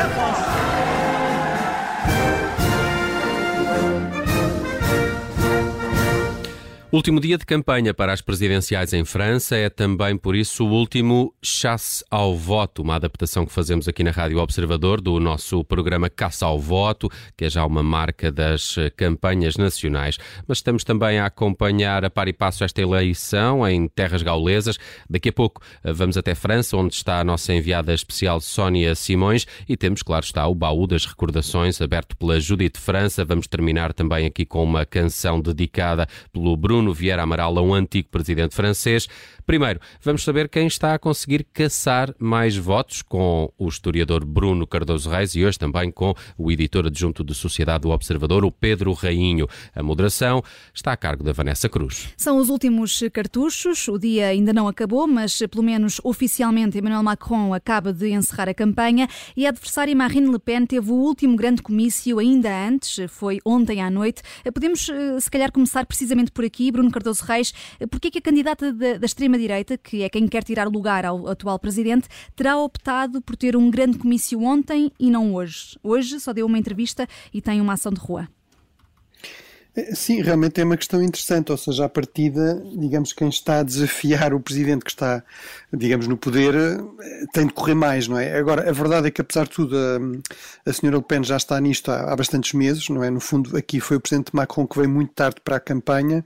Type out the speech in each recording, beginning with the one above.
Deus! Último dia de campanha para as presidenciais em França é também, por isso, o último Chasse ao Voto, uma adaptação que fazemos aqui na Rádio Observador do nosso programa Caça ao Voto, que é já uma marca das campanhas nacionais. Mas estamos também a acompanhar a par e passo esta eleição em terras gaulesas. Daqui a pouco eh, vamos até França, onde está a nossa enviada especial Sónia Simões e temos, claro está, o baú das recordações aberto pela Judite França. Vamos terminar também aqui com uma canção dedicada pelo Bruno Bruno Vieira Amaral a um antigo presidente francês. Primeiro, vamos saber quem está a conseguir caçar mais votos com o historiador Bruno Cardoso Reis e hoje também com o editor adjunto de Sociedade do Observador, o Pedro Rainho. A moderação está a cargo da Vanessa Cruz. São os últimos cartuchos. O dia ainda não acabou, mas pelo menos oficialmente Emmanuel Macron acaba de encerrar a campanha e a adversária Marine Le Pen teve o último grande comício ainda antes, foi ontem à noite. Podemos, eh, se calhar, começar precisamente por aqui. Bruno Cardoso Reis, porque é que a candidata da, da extrema-direita, que é quem quer tirar lugar ao atual presidente, terá optado por ter um grande comício ontem e não hoje? Hoje só deu uma entrevista e tem uma ação de rua. É, sim, realmente é uma questão interessante, ou seja, à partida, digamos, quem está a desafiar o presidente que está, digamos, no poder eh, tem de correr mais, não é? Agora, a verdade é que, apesar de tudo, a, a senhora Le Pen já está nisto há, há bastantes meses, não é? No fundo, aqui foi o presidente Macron que veio muito tarde para a campanha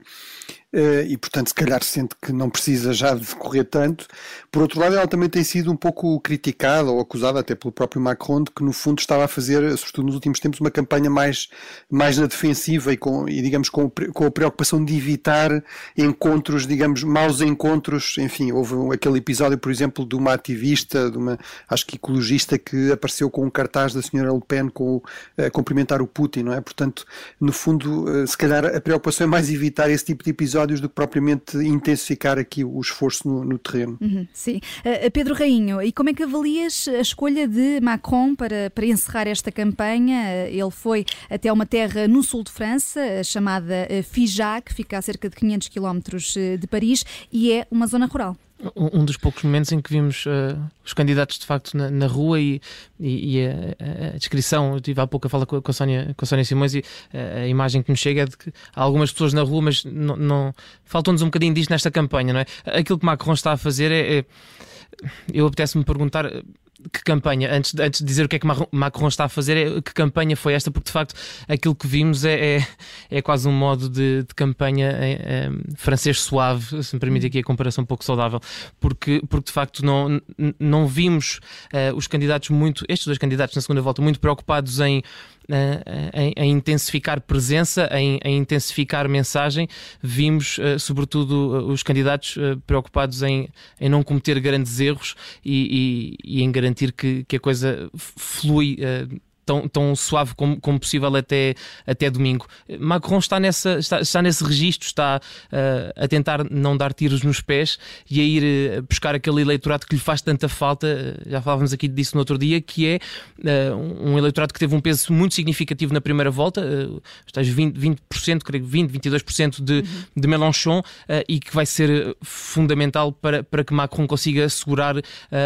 e, portanto, se calhar sente que não precisa já de correr tanto. Por outro lado, ela também tem sido um pouco criticada ou acusada, até pelo próprio Macron, de que, no fundo, estava a fazer, sobretudo nos últimos tempos, uma campanha mais, mais na defensiva e, com, e digamos, com, com a preocupação de evitar encontros, digamos, maus encontros. Enfim, houve aquele episódio, por exemplo, de uma ativista, de uma, acho que ecologista, que apareceu com um cartaz da senhora Le Pen com, a cumprimentar o Putin, não é? Portanto, no fundo, eh, se calhar a preocupação é mais evitar esse tipo de episódio do que propriamente intensificar aqui o esforço no, no terreno. Uhum, sim. Uh, Pedro Rainho, e como é que avalias a escolha de Macron para, para encerrar esta campanha? Uh, ele foi até uma terra no sul de França, chamada Figeac, que fica a cerca de 500 quilómetros de Paris, e é uma zona rural um dos poucos momentos em que vimos uh, os candidatos de facto na, na rua e, e, e a, a, descrição, eu tive há pouco a falar com a, Sónia, com a Sónia Simões e a, eh, a imagem que nos chega é de que há algumas pessoas na rua, mas não faltou-nos um bocadinho disto nesta campanha, não é? Aquilo que Macron está a fazer é, é eu apetece-me perguntar que campanha, antes, antes de dizer o que é que Macron está a fazer, é, que campanha foi esta, porque de facto aquilo que vimos é, é, é quase um modo de, de campanha é, é, francês suave, se me permite aqui a comparação um pouco saudável, porque, porque de facto não, não vimos uh, os candidatos muito, estes dois candidatos na segunda volta, muito preocupados em em, em, intensificar presença, em, em, intensificar mensagem. Vimos, uh, sobretudo, uh, os candidatos uh, preocupados em, em não cometer grandes erros e, e, e em garantir que, que a coisa flui tão, tão suave como, como possível até, até domingo. Macron está, nessa, está, está nesse registro, está uh, a tentar não dar tiros nos pés e a ir uh, buscar aquele eleitorado que lhe faz tanta falta, uh, já falávamos aqui disso no outro dia, que é um eleitorado que teve um peso muito significativo na primeira volta, uh, estás 20%, 20%, creio 20, 22% de, uhum. de Mélenchon e que vai ser fundamental para, para que Macron consiga assegurar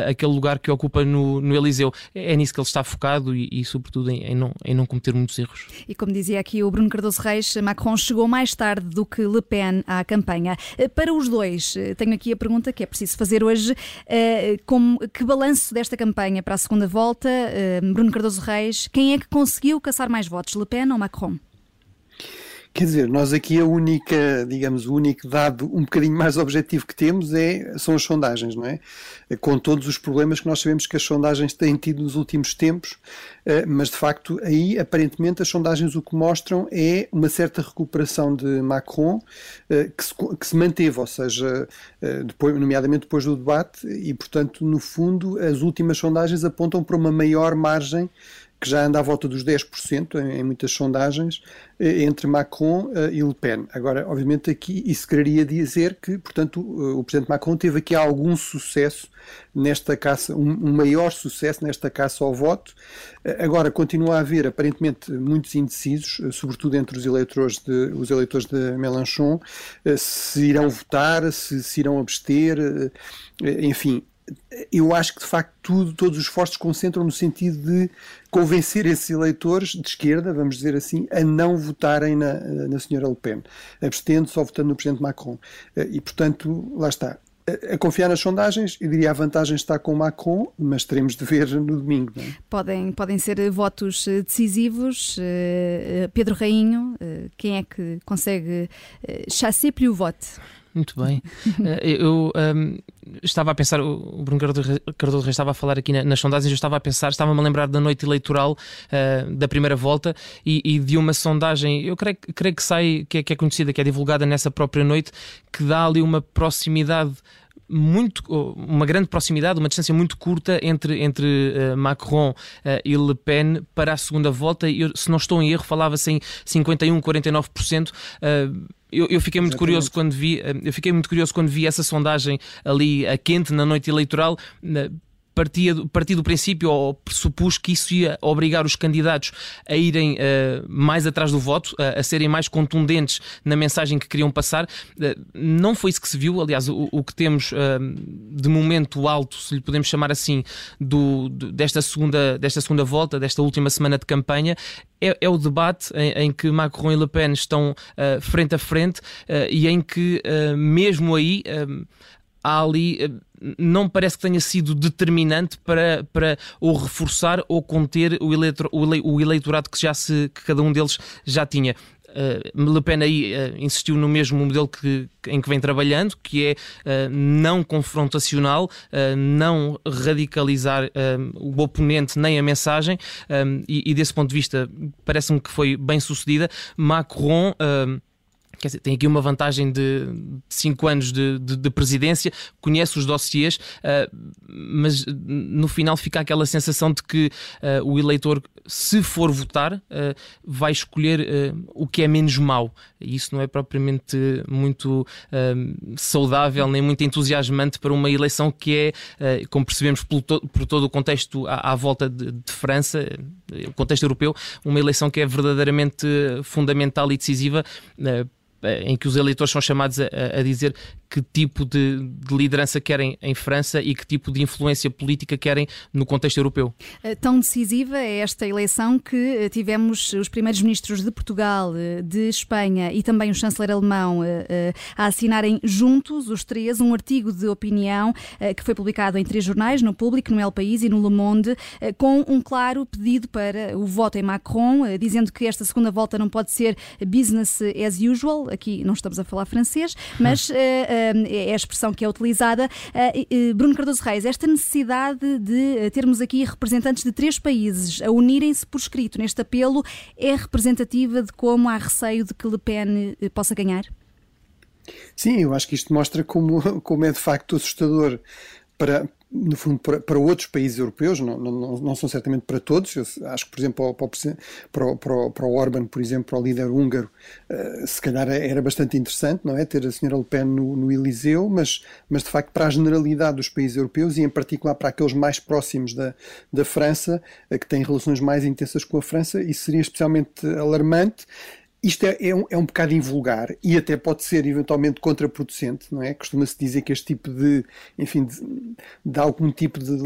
aquele lugar que ocupa no, no Eliseu. É, é nisso que ele está focado e, e sobretudo sobretudo em, em, não, em não cometer muitos erros. E como dizia aqui o Bruno Cardoso Reis, Macron chegou mais tarde do que Le Pen à campanha. Eh, para os dois, eh, tenho aqui a pergunta que é preciso fazer hoje: eh, como, que balanço desta campanha para a segunda volta? Bruno Cardoso Reis, quem é que conseguiu caçar mais votos, Le Pen ou Macron? Quer dizer, nós aqui a única, digamos, o único dado um bocadinho mais objetivo que temos é, são as sondagens, não é? Com todos os problemas que nós sabemos que as sondagens têm tido nos últimos tempos, eh, mas de facto aí aparentemente as sondagens o que mostram é uma certa recuperação de Macron eh, que se, que se manteve, ou seja, eh, depois, nomeadamente depois do debate, e portanto, no fundo, as últimas sondagens apontam para uma maior margem que já anda à volta dos 10% em, em muitas sondagens, eh, entre Macron uh, e Le Pen. Agora, obviamente, aqui isso quereria dizer que, portanto, o, o Presidente Macron teve aqui algum sucesso nesta caça, um, maior sucesso nesta caça ao voto. Agora, continua a haver, aparentemente, muitos indecisos, sobretudo entre os eleitores de, os eleitores de Mélenchon, se irão votar, se, se irão abster, enfim, eu acho que de facto tudo, todos os esforços concentram no sentido de convencer esses eleitores de esquerda, vamos dizer assim, a não votarem na, na senhora Le Pen, abstendo só votando no presidente Macron. E, portanto, lá está a confiar nas sondagens, eu diria a vantagem está com Macron, mas teremos de ver no domingo. É? Podem, podem ser votos eh, decisivos. Eh, eh, Pedro Rainho, quem é que consegue chasser plus o vote? Muito bem. eu um, estava a pensar, o Bruno Cardoso Reis estava a falar aqui nas sondagens, eu estava a pensar, estava-me a lembrar da noite eleitoral uh, da primeira volta e, e, de uma sondagem, eu creio, creio que sai, que é, que é conhecida, que é divulgada nessa própria noite, que dá ali uma proximidade muito, uma grande proximidade, uma distância muito curta entre, entre uh, Macron uh, e Le Pen para a segunda volta. Eu, se não estou em erro, falava-se em 51, 49%. Uh, eu, eu, fiquei muito Exatamente. curioso quando vi, eh, eu fiquei muito curioso quando vi essa sondagem ali a quente na noite eleitoral partia, partia do princípio ou pressupus que isso ia obrigar os candidatos a irem uh, mais atrás do voto, a serem mais contundentes na mensagem que queriam passar. Uh, não foi isso que se viu, aliás, o, o que temos de momento alto, se lhe podemos chamar assim, do, desta, segunda, desta segunda volta, desta última semana de campanha, é, é, o debate em, em, que Macron e Le Pen estão frente a frente e em que, mesmo aí, há ali não parece que tenha sido determinante para, para ou reforçar ou conter o, eleito, o eleitorado que já se que cada um deles já tinha. Uh, Le Pen aí uh, insistiu no mesmo modelo que, em que vem trabalhando, que é uh, não confrontacional, não radicalizar o oponente nem a mensagem, e, e, desse ponto de vista parece-me que foi bem sucedida. Macron dizer, tem aqui uma vantagem de 5 anos de, de, de, presidência, conhece os dossiês, uh, mas no final fica aquela sensação de que uh, o eleitor, se for votar, uh, vai escolher o que é menos mau. E isso não é propriamente muito saudável nem muito entusiasmante para uma eleição que é, como percebemos por, to por todo o contexto à, à volta de, de França, o contexto europeu, uma eleição que é verdadeiramente fundamental e decisiva eh, em que os eleitores são chamados a, a dizer que tipo de, de, liderança querem em França e que tipo de influência política querem no contexto europeu. Eh, tão decisiva é esta eleição que eh, tivemos os primeiros ministros de Portugal, de Espanha e também o chanceler alemão a assinarem juntos, os três, um artigo de opinião que foi publicado em três jornais, no Público, no El País e no Le Monde, com um claro pedido para o voto em Macron, dizendo que esta segunda volta não pode ser business as usual, aqui não estamos a falar francês, mas uh, é a expressão que é utilizada. Uh, Bruno Cardoso Reis, esta necessidade de termos aqui representantes de três países a unirem-se por escrito neste apelo é representativa de como há receio de que Le Pen possa ganhar? Sim, eu acho que isto mostra como, como é de facto assustador para, no fundo, para, para, outros países europeus, não, não, não, são certamente para todos. Eu acho que, por exemplo, para o, para o, para o Orban, por exemplo, para o líder húngaro, uh, se calhar era bastante interessante, não é? Ter a senhora Le Pen no, no Eliseu, mas, mas de facto, para a generalidade dos países europeus e, em particular, para aqueles mais próximos da, da França, uh, que têm relações mais intensas com a França, isso seria especialmente alarmante. Isto é, é, um, é um bocado invulgar e até pode ser eventualmente contraproducente, não é? Costuma-se dizer que este tipo de, enfim, de, de algum tipo de,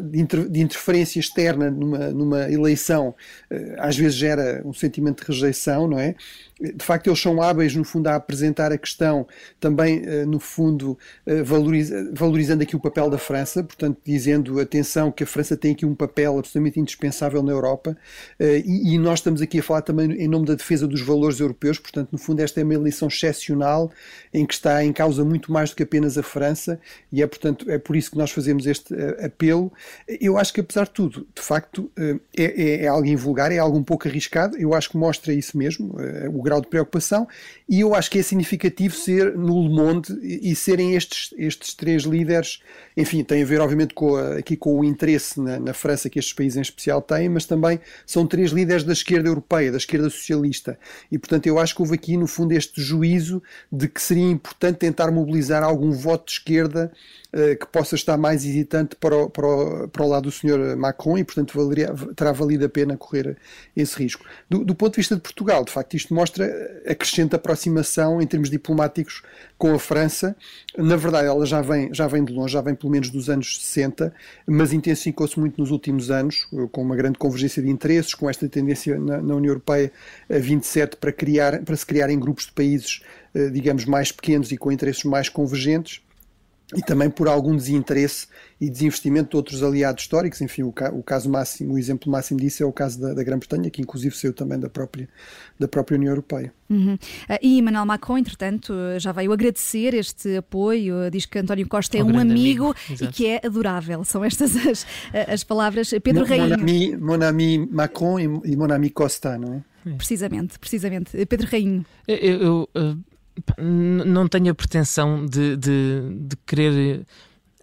de, inter, de, interferência externa numa, numa eleição eh, às vezes gera um sentimento de rejeição, não é? De facto eles são hábeis no fundo a apresentar a questão também eh, no fundo eh, valoriza, valorizando aqui o papel da França, portanto dizendo atenção que a França tem aqui um papel absolutamente indispensável na Europa eh, e, e nós estamos aqui a falar também em nome da defesa dos valores europeus, portanto no fundo esta é uma eleição excepcional em que está em causa muito mais do que apenas a França e é portanto é por isso que nós fazemos este apelo. Eu acho que apesar de tudo, de facto é, é, é algo invulgar, é algo um pouco arriscado, eu acho que mostra isso mesmo, o grau de preocupação, e eu acho que é significativo ser no Le Monde e, serem estes, estes três líderes, enfim, tem a ver obviamente com aqui com o interesse na, na, França que estes países em especial têm, mas também são três líderes da esquerda europeia, da esquerda socialista, e portanto eu acho que houve aqui no fundo este juízo de que seria importante tentar mobilizar algum voto de esquerda uh, que possa estar mais hesitante para o, para o, para o lado do Sr. Macron e portanto valeria, terá valido a pena correr esse risco. Do, do ponto de vista de Portugal, de facto isto mostra a crescente aproximação em termos diplomáticos com a França. Na verdade, ela já vem, já vem de longe, já vem pelo menos dos anos 60, mas intensificou-se muito nos últimos anos, com uma grande convergência de interesses, com esta tendência na, na União Europeia a 27 para, criar, para se criarem grupos de países, eh, digamos, mais pequenos e com interesses mais convergentes e também por algum desinteresse e desinvestimento de outros aliados históricos. Enfim, o, ca o caso máximo, o exemplo máximo disso é o caso da, da Grã-Bretanha, que inclusive saiu também da própria, da própria União Europeia. Uhum. Uh, e Emmanuel Macron, entretanto, já veio agradecer este apoio, diz que António Costa é um, um amigo, amigo e que é adorável. São estas as, as palavras. Pedro Rainho. Mon ami, mon ami Macron e mon ami Costa, não é? Precisamente, precisamente. Pedro Rainho. Eu, eu, eu não tenho a pretensão de, de, de querer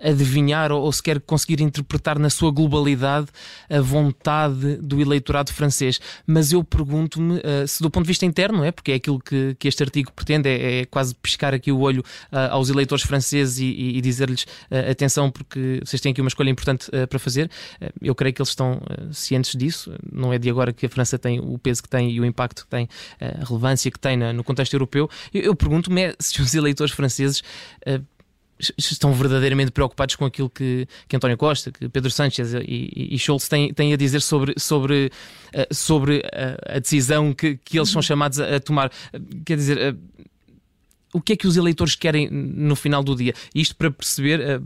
adivinhar ou, ou sequer conseguir interpretar na sua globalidade a vontade do eleitorado francês. Mas eu pergunto-me uh, se, do ponto de vista interno, é porque é aquilo que, que este artigo pretende, é, é quase piscar aqui o olho uh, aos eleitores franceses e, e, e dizer-lhes uh, atenção, porque vocês têm aqui uma escolha importante para fazer. eu creio que eles estão cientes disso. Não é de agora que a França tem o peso que tem e o impacto que tem, a relevância que tem na, no contexto europeu. Eu, eu pergunto-me é se os eleitores franceses estão verdadeiramente preocupados com aquilo que, que António Costa, que Pedro Sánchez e, e Scholz têm, têm a dizer sobre, sobre, eh, sobre a, a decisão que, que eles são chamados a, a tomar. Quer dizer, eh, o que é que os eleitores querem no final do dia? Isto para perceber eh,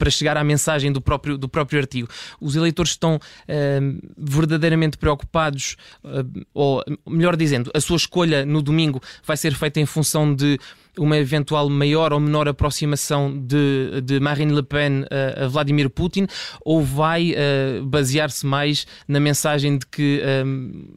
para chegar à mensagem do próprio, do próprio artigo. Os eleitores estão uh, verdadeiramente preocupados, uh, ou melhor dizendo, a sua escolha no domingo vai ser feita em função de uma eventual maior ou menor aproximação de, de Marine Le Pen a, Vladimir Putin, ou vai uh, basear-se mais na mensagem de que. Um,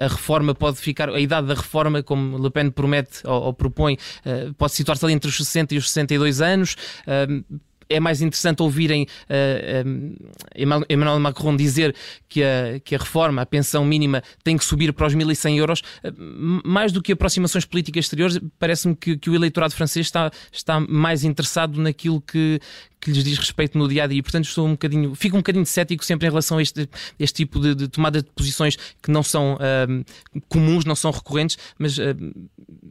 a reforma pode ficar, a idade da reforma, como Le Pen promete ou, ou propõe, uh, pode situar-se ali entre os 60 e os 62 anos. Uh, é mais interessante ouvirem uh, Emmanuel Macron dizer que a, que a reforma, a pensão mínima, tem que subir para os 1.100 euros. Uh, mais do que aproximações políticas exteriores, parece-me que, que, o eleitorado francês está, está mais interessado naquilo que, que lhes diz respeito no dia a dia. Portanto, estou um bocadinho, fico um bocadinho cético sempre em relação a este, este tipo de, de tomada de posições que não são uh, comuns, não são recorrentes, mas uh,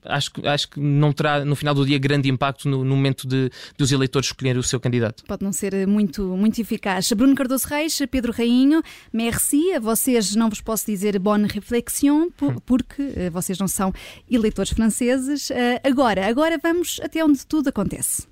acho, acho que não terá no final do dia grande impacto no, no momento de, dos eleitores escolherem o seu candidato. Pode não ser muito, muito eficaz. Bruno Cardoso Reis, Pedro Rainho, merci. A vocês não vos posso dizer bonne réflexion, hum. porque uh, vocês não são eleitores franceses. agora, agora vamos até onde tudo acontece.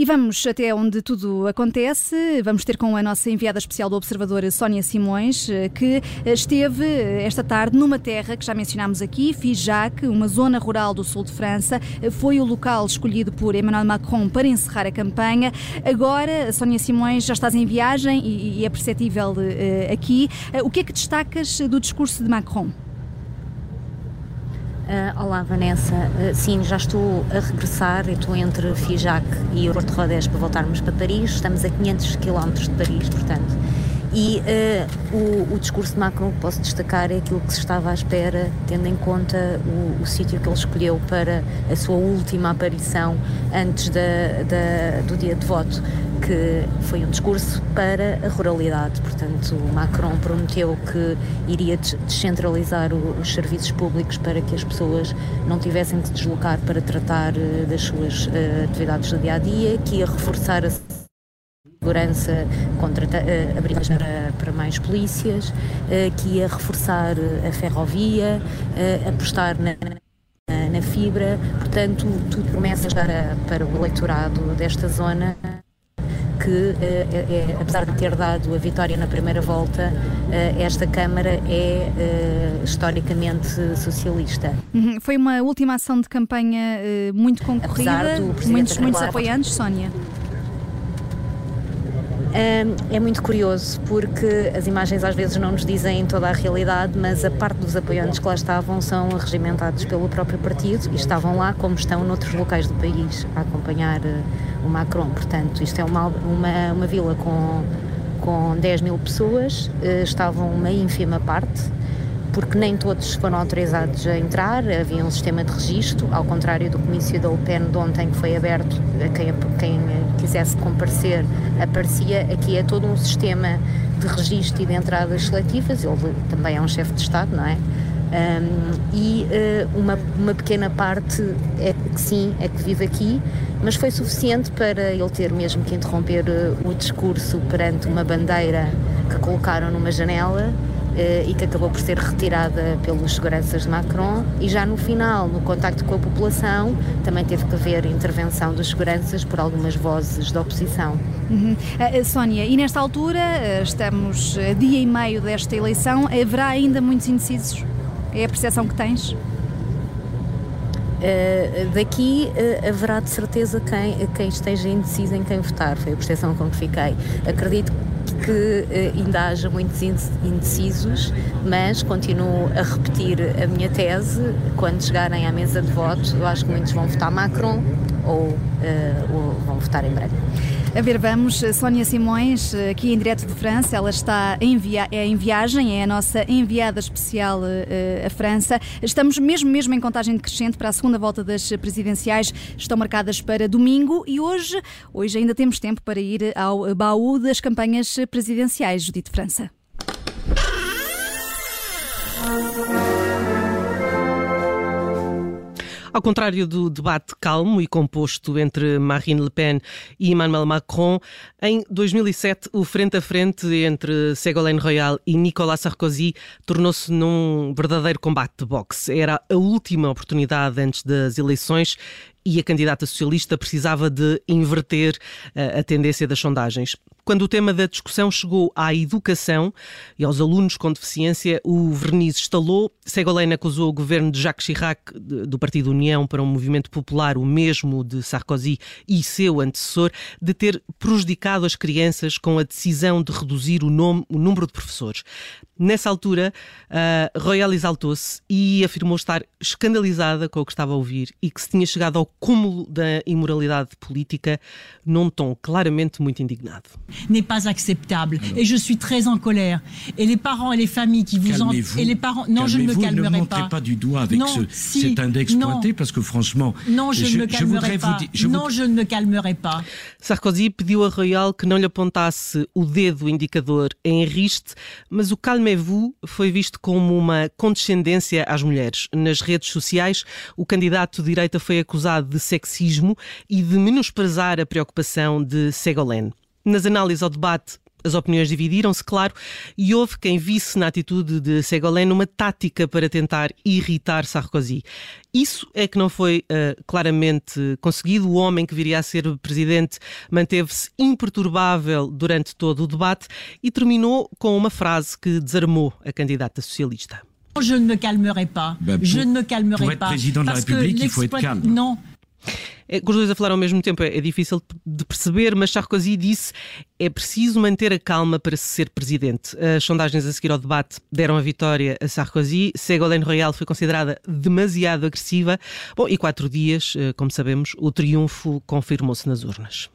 E vamos até onde tudo acontece. Vamos ter com a nossa enviada especial do Observador, Sónia Simões, que esteve esta tarde numa terra que já mencionámos aqui, Figeac, uma zona rural do sul de França. Foi o local escolhido por Emmanuel Macron para encerrar a campanha. Agora, Sónia Simões, já estás em viagem e é perceptível eh, aqui. O que é que destacas do discurso de Macron? Uh, olá Vanessa, uh, sim, já estou a regressar, estou entre Figeac e Porto Rodés para voltarmos para Paris, estamos a 500 km de Paris, portanto. E uh, o, o, discurso de Macron que posso destacar é aquilo que se estava à espera, tendo em conta o, o sítio que ele escolheu para a sua última aparição antes da, da, do dia de voto que foi um discurso para a ruralidade. Portanto, Macron prometeu que iria descentralizar os serviços públicos para que as pessoas não tivessem que se deslocar para tratar eh, das suas eh, atividades do dia a dia, que ia reforçar a segurança, contra, uh, abrir para, para mais polícias, que ia reforçar a ferrovia, apostar na, na, fibra. Portanto, tudo promessa para, para o eleitorado desta zona que, é, é, apesar de ter dado a vitória na primeira volta, esta Câmara é historicamente socialista. Uhum. Foi uma última ação de campanha muito concorrida, muitos, muitos apoiantes, Sónia? É muito curioso porque as imagens às vezes não nos dizem toda a realidade, mas a parte dos apoiantes que lá estavam são regimentados pelo próprio partido e estavam lá como estão noutros locais do país a acompanhar eh, o Macron. Portanto, isto é uma, uma, uma vila com, com 10 mil pessoas, eh, estavam uma ínfima parte porque nem todos foram autorizados a entrar, havia um sistema de registro, ao contrário do comício da UPEN de ontem, que foi aberto a quem, quem quisesse comparecer, aparecia, aqui é todo um sistema de registro e de entradas seletivas, ele também é um chefe de Estado, não é? Um, e uh, uma, uma pequena parte é que sim, é que vive aqui, mas foi suficiente para ele ter mesmo que interromper uh, o discurso perante uma bandeira que colocaram numa janela e que acabou por ser retirada pelos seguranças de Macron. E já no final, no contacto com a população, também teve que haver intervenção dos seguranças por algumas vozes da oposição. Uhum. Uh, Sónia, e nesta altura, estamos a dia e meio desta eleição, haverá ainda muitos indecisos? É a percepção que tens? Uh, daqui uh, haverá de certeza quem, quem esteja indeciso em quem votar, foi a percepção com que fiquei. Acredito que uh, ainda haja muitos indecisos, mas continuo a repetir a minha tese. Quando chegarem à mesa de voto, eu acho que muitos vão votar Macron ou, ou vão votar em branco. A ver, vamos, Sónia Simões, aqui em direto de França, ela está em, via é em viagem, é a nossa enviada especial uh, à França. Estamos mesmo, mesmo em contagem decrescente para a segunda volta das presidenciais, estão marcadas para domingo e hoje, hoje ainda temos tempo para ir ao baú das campanhas presidenciais, Judite França. Ao contrário do debate calmo e composto entre Marine Le Pen e Emmanuel Macron, em 2007 o frente a frente entre Ségolène Royal e Nicolas Sarkozy tornou-se num verdadeiro combate de boxe. Era a última oportunidade antes das eleições e a candidata socialista precisava de inverter uh, a tendência das sondagens. Quando o tema da discussão chegou à educação e aos alunos com deficiência, o verniz estalou. Ségolène acusou o governo de Jacques Chirac, do Partido União, para um movimento popular, o mesmo de Sarkozy e seu antecessor, de ter prejudicado as crianças com a decisão de reduzir o, nome, o número de professores. Nessa altura, Royal exaltou-se e afirmou estar escandalizada com o que estava a ouvir e que se tinha chegado ao cúmulo da imoralidade política num tom claramente muito indignado. N'est pas acceptable Alors. et je suis très en colère. Et les parents et les familles qui vous en et les parents non je ne me calmerai ne montrez pas. du doigt avec non, ce, si, cet index non. pointé parce que franchement non je, je ne me calmerai je pas. Vous, je non je ne me calmerai pas. Sarkozy pediu a Royal que não lhe apontasse o dedo indicador em riste, mas o calme Mevu foi visto como uma condescendência às mulheres. Nas redes sociais, o candidato de direita foi acusado de sexismo e de menosprezar a preocupação de Ségolène. Nas análises ao debate, as opiniões dividiram-se, claro, e houve quem visse na atitude de Ségolène uma tática para tentar irritar Sarkozy. Isso é que não foi uh, claramente conseguido. O homem que viria a ser presidente manteve-se imperturbável durante todo o debate e terminou com uma frase que desarmou a candidata socialista. Je ne me calmerai pas. Ben, pour, je ne me calmerai pour être pas. président de la République, il faut être calme. Non. É, com os dois a falar ao mesmo tempo é, é difícil de perceber, mas Sarkozy disse é preciso manter a calma para se ser presidente. As sondagens a seguir ao debate deram a vitória a Sarkozy. Ségolène Royal foi considerada demasiado agressiva. Bom, e quatro dias, eh, como sabemos, o triunfo confirmou-se nas urnas.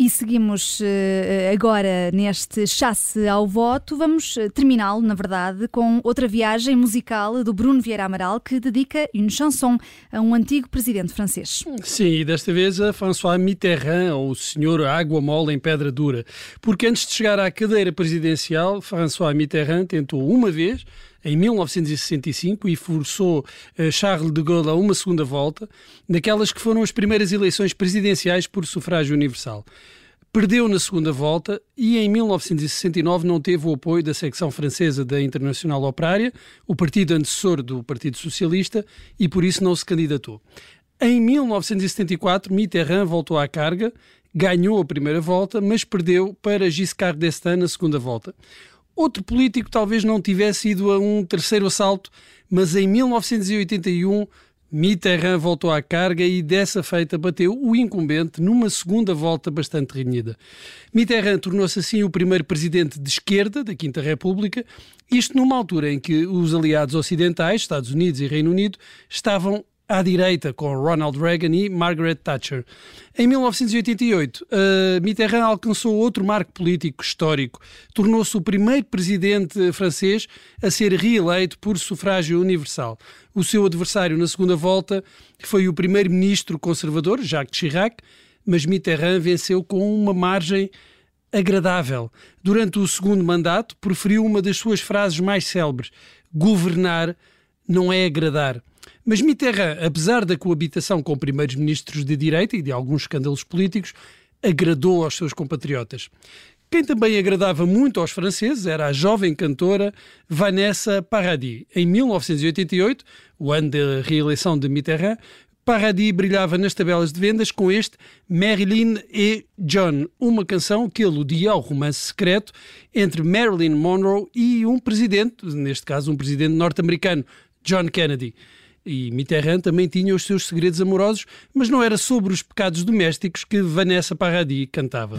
E seguimos uh, agora neste chasse ao voto. Vamos eh, terminá-lo, na verdade, com outra viagem musical do Bruno Vieira Amaral que dedica une chanson a um antigo presidente francês. Sim, e desta vez a François Mitterrand, ou o senhor Água Mole em Pedra Dura. Porque antes de chegar à cadeira presidencial, François Mitterrand tentou uma vez em 1965 e forçou uh, Charles de Gaulle a uma segunda volta, naquelas que foram as primeiras eleições presidenciais por sufrágio universal. Perdeu na segunda volta e em 1969 não teve o apoio da secção francesa da Internacional Operária, o partido antecessor do Partido Socialista, e por isso não se candidatou. Em 1974, Mitterrand voltou à carga, ganhou a primeira volta, mas perdeu para Giscard d'Estaing na segunda volta. Outro político talvez não tivesse ido a um terceiro assalto, mas em 1981 Mitterrand voltou à carga e dessa feita bateu o incumbente numa segunda volta bastante renhida. Mitterrand tornou-se assim o primeiro presidente de esquerda da Quinta República, isto numa altura em que os aliados ocidentais, Estados Unidos e Reino Unido, estavam à direita, com Ronald Reagan e Margaret Thatcher. Em 1988, uh, Mitterrand alcançou outro marco político histórico. Tornou-se o primeiro presidente francês a ser reeleito por sufrágio universal. O seu adversário na segunda volta foi o primeiro-ministro conservador, Jacques Chirac, mas Mitterrand venceu com uma margem agradável. Durante o segundo mandato, preferiu uma das suas frases mais célebres: governar não é agradar. Mas Mitterrand, apesar da coabitação com primeiros ministros de direita e de alguns escândalos políticos, agradou aos seus compatriotas. Quem também agradava muito aos franceses era a jovem cantora Vanessa Paradis. Em 1988, o ano da reeleição de Mitterrand, Paradis brilhava nas tabelas de vendas com este Marilyn e John, uma canção que aludia ao romance secreto entre Marilyn Monroe e um presidente, neste caso um presidente norte-americano, John Kennedy. E Mitterrand também tinha os seus segredos amorosos, mas não era sobre os pecados domésticos que Vanessa Paradis cantava.